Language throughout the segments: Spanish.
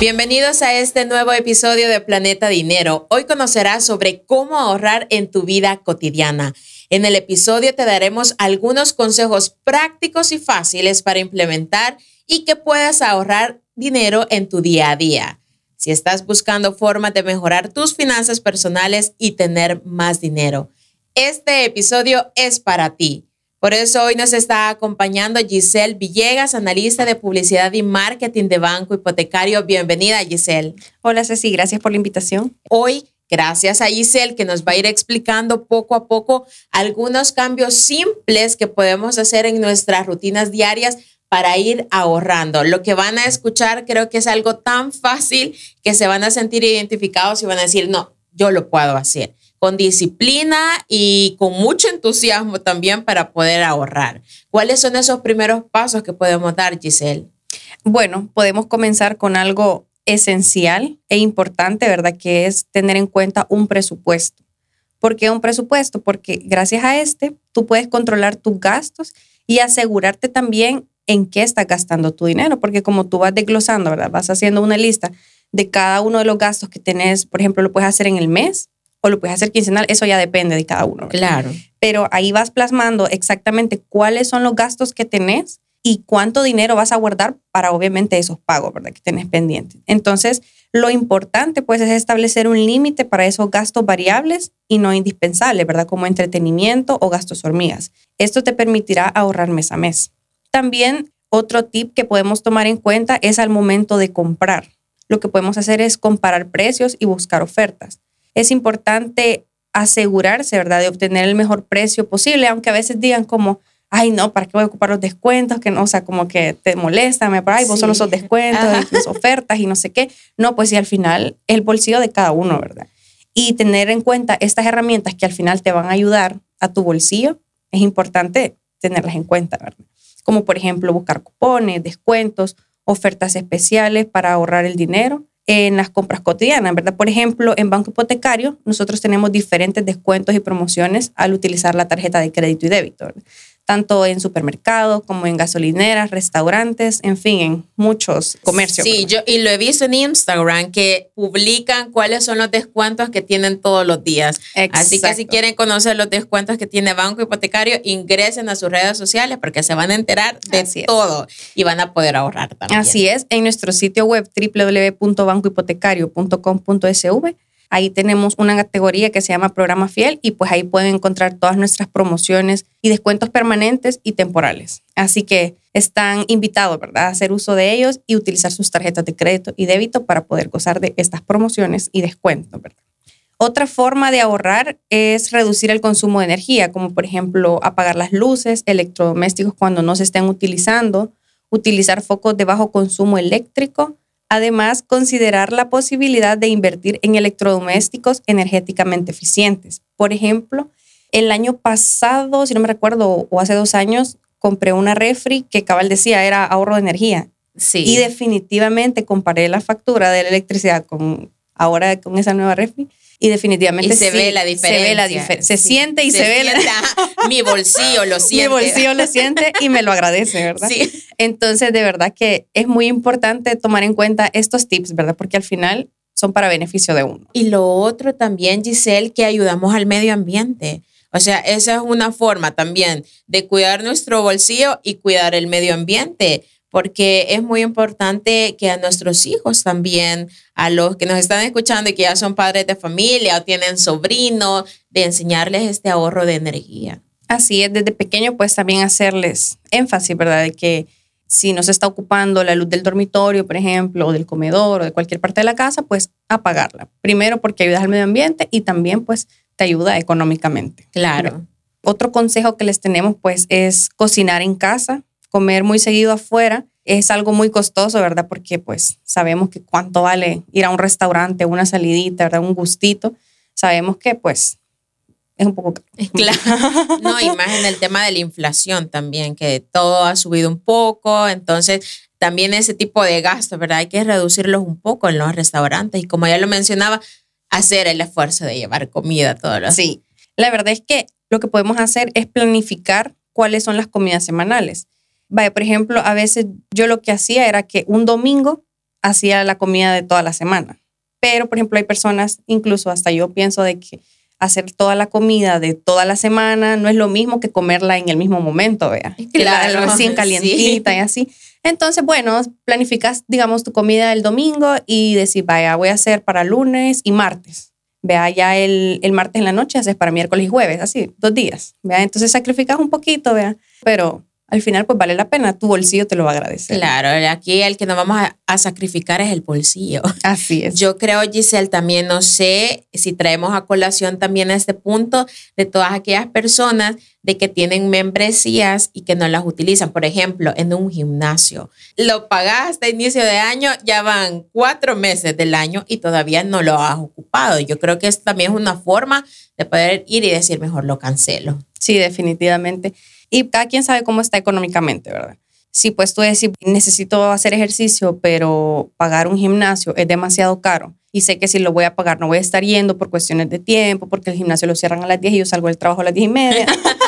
Bienvenidos a este nuevo episodio de Planeta Dinero. Hoy conocerás sobre cómo ahorrar en tu vida cotidiana. En el episodio te daremos algunos consejos prácticos y fáciles para implementar y que puedas ahorrar dinero en tu día a día. Si estás buscando formas de mejorar tus finanzas personales y tener más dinero, este episodio es para ti. Por eso hoy nos está acompañando Giselle Villegas, analista de publicidad y marketing de Banco Hipotecario. Bienvenida, Giselle. Hola, Ceci, gracias por la invitación. Hoy Gracias a Giselle que nos va a ir explicando poco a poco algunos cambios simples que podemos hacer en nuestras rutinas diarias para ir ahorrando. Lo que van a escuchar creo que es algo tan fácil que se van a sentir identificados y van a decir, no, yo lo puedo hacer con disciplina y con mucho entusiasmo también para poder ahorrar. ¿Cuáles son esos primeros pasos que podemos dar, Giselle? Bueno, podemos comenzar con algo esencial e importante, ¿verdad? Que es tener en cuenta un presupuesto. ¿Por qué un presupuesto? Porque gracias a este tú puedes controlar tus gastos y asegurarte también en qué estás gastando tu dinero, porque como tú vas desglosando, ¿verdad? Vas haciendo una lista de cada uno de los gastos que tenés, por ejemplo, lo puedes hacer en el mes o lo puedes hacer quincenal, eso ya depende de cada uno. Claro. Pero ahí vas plasmando exactamente cuáles son los gastos que tenés y cuánto dinero vas a guardar para obviamente esos pagos, ¿verdad? Que tenés pendientes. Entonces, lo importante pues es establecer un límite para esos gastos variables y no indispensables, ¿verdad? Como entretenimiento o gastos hormigas. Esto te permitirá ahorrar mes a mes. También otro tip que podemos tomar en cuenta es al momento de comprar. Lo que podemos hacer es comparar precios y buscar ofertas. Es importante asegurarse, ¿verdad?, de obtener el mejor precio posible, aunque a veces digan como, ay, no, ¿para qué voy a ocupar los descuentos? Que no, o sea, como que te molesta, me ay, vos solo esos descuentos, las ofertas y no sé qué. No, pues sí, al final el bolsillo de cada uno, ¿verdad? Y tener en cuenta estas herramientas que al final te van a ayudar a tu bolsillo, es importante tenerlas en cuenta, ¿verdad? Como por ejemplo buscar cupones, descuentos, ofertas especiales para ahorrar el dinero en las compras cotidianas, ¿verdad? Por ejemplo, en Banco Hipotecario, nosotros tenemos diferentes descuentos y promociones al utilizar la tarjeta de crédito y débito. ¿verdad? Tanto en supermercados como en gasolineras, restaurantes, en fin, en muchos comercios. Sí, yo y lo he visto en Instagram que publican cuáles son los descuentos que tienen todos los días. Así que si quieren conocer los descuentos que tiene Banco Hipotecario, ingresen a sus redes sociales porque se van a enterar de todo y van a poder ahorrar también. Así es, en nuestro sitio web www.bancohipotecario.com.sv Ahí tenemos una categoría que se llama Programa Fiel y pues ahí pueden encontrar todas nuestras promociones y descuentos permanentes y temporales. Así que están invitados, ¿verdad?, a hacer uso de ellos y utilizar sus tarjetas de crédito y débito para poder gozar de estas promociones y descuentos. Otra forma de ahorrar es reducir el consumo de energía, como por ejemplo apagar las luces, electrodomésticos cuando no se estén utilizando, utilizar focos de bajo consumo eléctrico, Además, considerar la posibilidad de invertir en electrodomésticos energéticamente eficientes. Por ejemplo, el año pasado, si no me recuerdo, o hace dos años, compré una refri que cabal decía era ahorro de energía. Sí. Y definitivamente comparé la factura de la electricidad con ahora con esa nueva refri y definitivamente se ve la diferencia. Se ve la diferencia. Se siente y se, ve la... Mi bolsillo lo siente. Mi bolsillo lo siente y me lo agradece, ¿verdad? Sí. Entonces, de verdad que es muy importante tomar en cuenta estos tips, ¿verdad? Porque al final son para beneficio de uno. Y lo otro también, Giselle, que ayudamos al medio ambiente. O sea, esa es una forma también de cuidar nuestro bolsillo y cuidar el medio ambiente porque es muy importante que a nuestros hijos también, a los que nos están escuchando y que ya son padres de familia o tienen sobrinos, de enseñarles este ahorro de energía. Así es, desde pequeño pues también hacerles énfasis, ¿verdad? De que si no se está ocupando la luz del dormitorio, por ejemplo, o del comedor o de cualquier parte de la casa, pues apagarla. Primero porque ayudas al medio ambiente y también pues te ayuda económicamente. Claro. Otro consejo que les tenemos pues es cocinar en casa, comer muy seguido afuera es algo muy costoso, ¿verdad? Porque pues sabemos que cuánto vale ir a un restaurante, una salidita, ¿verdad? Un gustito. Sabemos que pues es un poco caro. Claro. No, y más en el tema de la inflación también, que todo ha subido un poco, entonces también ese tipo de gastos, ¿verdad? Hay que reducirlos un poco en los restaurantes y como ya lo mencionaba, hacer el esfuerzo de llevar comida todos los Sí, la verdad es que lo que podemos hacer es planificar cuáles son las comidas semanales. Vaya, por ejemplo, a veces yo lo que hacía era que un domingo hacía la comida de toda la semana. Pero, por ejemplo, hay personas, incluso hasta yo pienso de que hacer toda la comida de toda la semana no es lo mismo que comerla en el mismo momento, vea. Claro, la recién calientita y así. Entonces, bueno, planificas, digamos, tu comida el domingo y decís, vaya, voy a hacer para lunes y martes. Vea, ya el, el martes en la noche haces para miércoles y jueves, así, dos días. Vea, entonces sacrificas un poquito, vea, pero al final pues vale la pena, tu bolsillo te lo va a agradecer. Claro, aquí el que nos vamos a, a, sacrificar es el bolsillo. Así es. Yo creo, Giselle, también no sé si traemos a colación también a este punto de todas aquellas personas de que tienen membresías y que no las utilizan. Por ejemplo, en un gimnasio. Lo pagaste a inicio de año, ya van cuatro meses del año y todavía no lo has ocupado. Yo creo que es también es una forma de poder ir y decir, mejor lo cancelo. Sí, definitivamente. Y cada quien sabe cómo está económicamente, ¿verdad? Si pues tú decís, necesito hacer ejercicio, pero pagar un gimnasio es demasiado caro y sé que si lo voy a pagar no voy a estar yendo por cuestiones de tiempo, porque el gimnasio lo cierran a las 10 y yo salgo del trabajo a las 10 y media.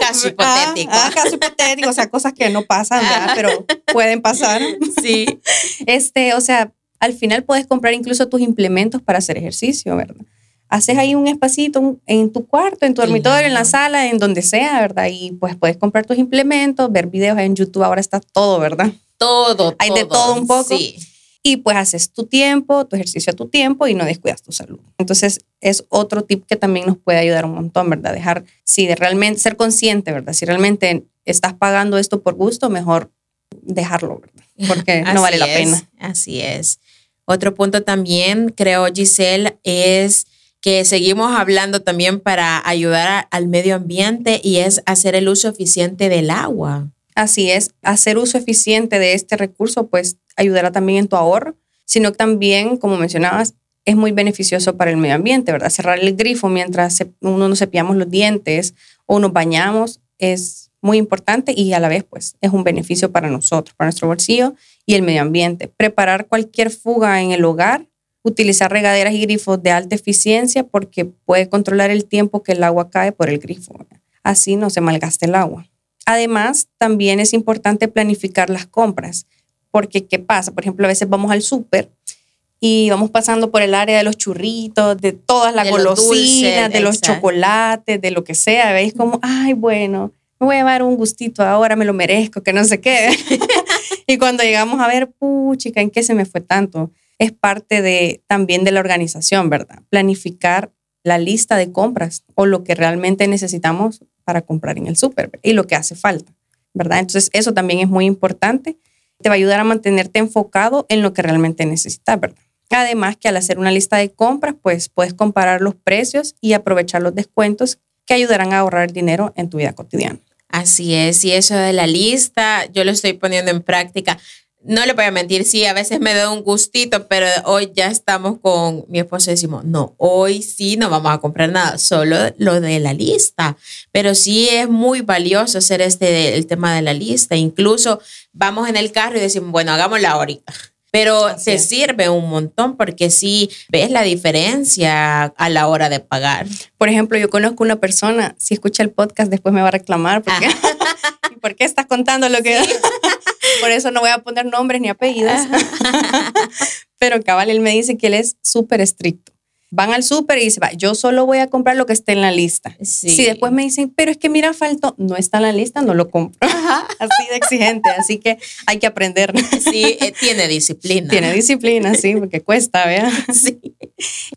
caso hipotético. Ah, ah, caso hipotético, o sea, cosas que no pasan, ¿verdad? pero pueden pasar. Sí. Este, o sea, al final puedes comprar incluso tus implementos para hacer ejercicio, ¿verdad? haces ahí un espacito en tu cuarto, en tu dormitorio, en la sala, en donde sea, ¿verdad? Y pues puedes comprar tus implementos, ver videos en YouTube, ahora está todo, ¿verdad? Todo, Hay de todo un poco. Sí. Y pues haces tu tiempo, tu ejercicio a tu tiempo y no descuidas tu salud. Entonces es otro tip que también nos puede ayudar un montón, ¿verdad? Dejar, de realmente ser consciente, ¿verdad? Si realmente estás pagando esto por gusto, mejor dejarlo, ¿verdad? Porque no vale la pena. Así es. Otro punto también, creo, Giselle, es que seguimos hablando también para ayudar al medio ambiente y es hacer el uso eficiente del agua. Así es, hacer uso eficiente de este recurso pues ayudará también en tu ahorro, sino también, como mencionabas, es muy beneficioso para el medio ambiente, ¿verdad? Cerrar el grifo mientras uno nos cepillamos los dientes o nos bañamos es muy importante y a la vez pues es un beneficio para nosotros, para nuestro bolsillo y el medio ambiente. Preparar cualquier fuga en el hogar utilizar regaderas y grifos de alta eficiencia porque puede controlar el tiempo que el agua cae por el grifo. Así no se malgaste el agua. Además, también es importante planificar las compras, porque ¿qué pasa? Por ejemplo, a veces vamos al súper y vamos pasando por el área de los churritos, de todas las golosinas, de los chocolates, de lo que sea. ¿Veis? Como, ay, bueno, me voy a llevar un gustito ahora, me lo merezco, que no sé qué. y cuando llegamos a ver, puchica, ¿en qué se me fue tanto? es parte de, también de la organización, ¿verdad? Planificar la lista de compras o lo que realmente necesitamos para comprar en el súper y lo que hace falta, ¿verdad? Entonces, eso también es muy importante. Te va a ayudar a mantenerte enfocado en lo que realmente necesitas, ¿verdad? Además que al hacer una lista de compras, pues puedes comparar los precios y aprovechar los descuentos que ayudarán a ahorrar dinero en tu vida cotidiana. Así es, y eso de la lista, yo lo estoy poniendo en práctica no le voy a mentir, sí, a veces me da un gustito, pero hoy ya estamos con mi esposo y decimos, no, hoy sí no vamos a comprar nada, solo lo de la lista. Pero sí es muy valioso hacer este, el tema de la lista. Incluso vamos en el carro y decimos, bueno, hagámosla ahorita. Pero se sirve un montón porque sí ves la diferencia a la hora de pagar. Por ejemplo, yo conozco una persona, si escucha el podcast después me va a reclamar porque, ¿por qué estás contando lo que... Por eso no voy a poner nombres ni apellidos. Pero cabal, él me dice que él es súper estricto. Van al súper y dice, va, yo solo voy a comprar lo que esté en la lista. Sí. Si después me dicen, pero es que mira, faltó, no está en la lista, no lo compro. Así de exigente, así que hay que aprender. Sí, eh, tiene disciplina. Tiene disciplina, sí, porque cuesta, ¿vea? Sí.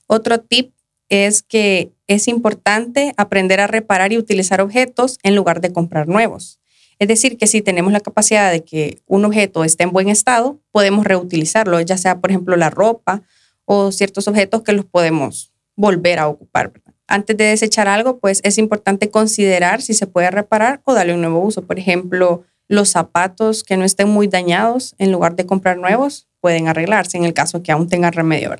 Otro tip es que es importante aprender a reparar y utilizar objetos en lugar de comprar nuevos. Es decir, que si tenemos la capacidad de que un objeto esté en buen estado, podemos reutilizarlo, ya sea, por ejemplo, la ropa o ciertos objetos que los podemos volver a ocupar. Antes de desechar algo, pues es importante considerar si se puede reparar o darle un nuevo uso. Por ejemplo, los zapatos que no estén muy dañados, en lugar de comprar nuevos, pueden arreglarse en el caso que aún tengan remedio.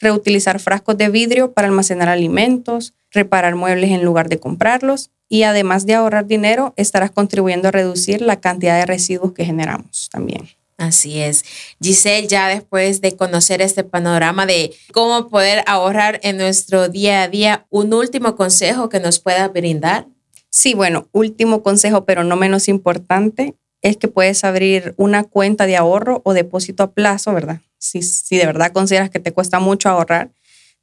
Reutilizar frascos de vidrio para almacenar alimentos, reparar muebles en lugar de comprarlos y además de ahorrar dinero, estarás contribuyendo a reducir la cantidad de residuos que generamos también. Así es. Giselle, ya después de conocer este panorama de cómo poder ahorrar en nuestro día a día, un último consejo que nos pueda brindar. Sí, bueno, último consejo, pero no menos importante, es que puedes abrir una cuenta de ahorro o depósito a plazo, ¿verdad? Si, si de verdad consideras que te cuesta mucho ahorrar,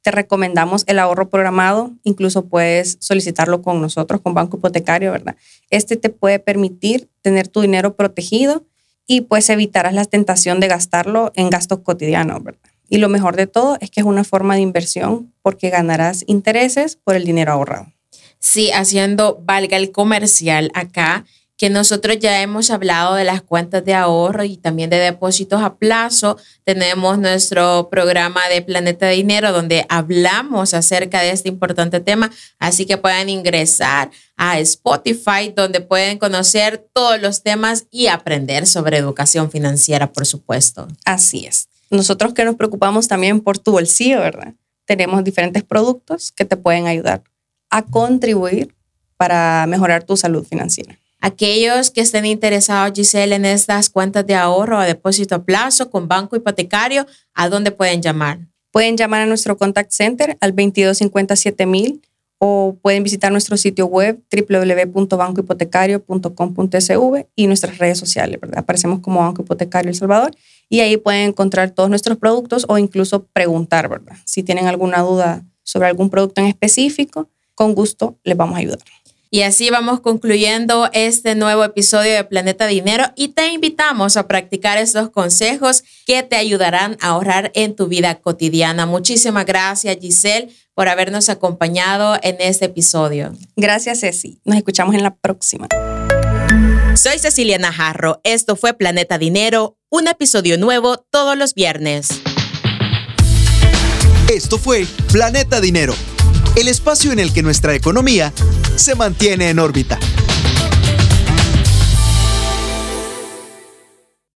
te recomendamos el ahorro programado, incluso puedes solicitarlo con nosotros, con Banco Hipotecario, ¿verdad? Este te puede permitir tener tu dinero protegido y pues evitarás la tentación de gastarlo en gastos cotidianos, ¿verdad? Y lo mejor de todo es que es una forma de inversión porque ganarás intereses por el dinero ahorrado. Sí, haciendo valga el comercial acá, que nosotros ya hemos hablado de las cuentas de ahorro y también de depósitos a plazo. Tenemos nuestro programa de Planeta Dinero donde hablamos acerca de este importante tema, así que pueden ingresar a Spotify donde pueden conocer todos los temas y aprender sobre educación financiera, por supuesto. Así es. Nosotros que nos preocupamos también por tu bolsillo, ¿verdad? Tenemos diferentes productos que te pueden ayudar a contribuir para mejorar tu salud financiera. Aquellos que estén interesados, Giselle, en estas cuentas de ahorro o depósito a plazo con banco hipotecario, ¿a dónde pueden llamar? Pueden llamar a nuestro contact center al 2257 o pueden visitar nuestro sitio web www.bancohipotecario.com.sv y nuestras redes sociales, ¿verdad? Aparecemos como Banco Hipotecario El Salvador y ahí pueden encontrar todos nuestros productos o incluso preguntar, ¿verdad? Si tienen alguna duda sobre algún producto en específico, con gusto les vamos a ayudar. Y así vamos concluyendo este nuevo episodio de Planeta Dinero y te invitamos a practicar estos consejos que te ayudarán a ahorrar en tu vida cotidiana. Muchísimas gracias Giselle por habernos acompañado en este episodio. Gracias Ceci. Nos escuchamos en la próxima. Soy Cecilia Najarro. Esto fue Planeta Dinero, un episodio nuevo todos los viernes. Esto fue Planeta Dinero, el espacio en el que nuestra economía se mantiene en órbita.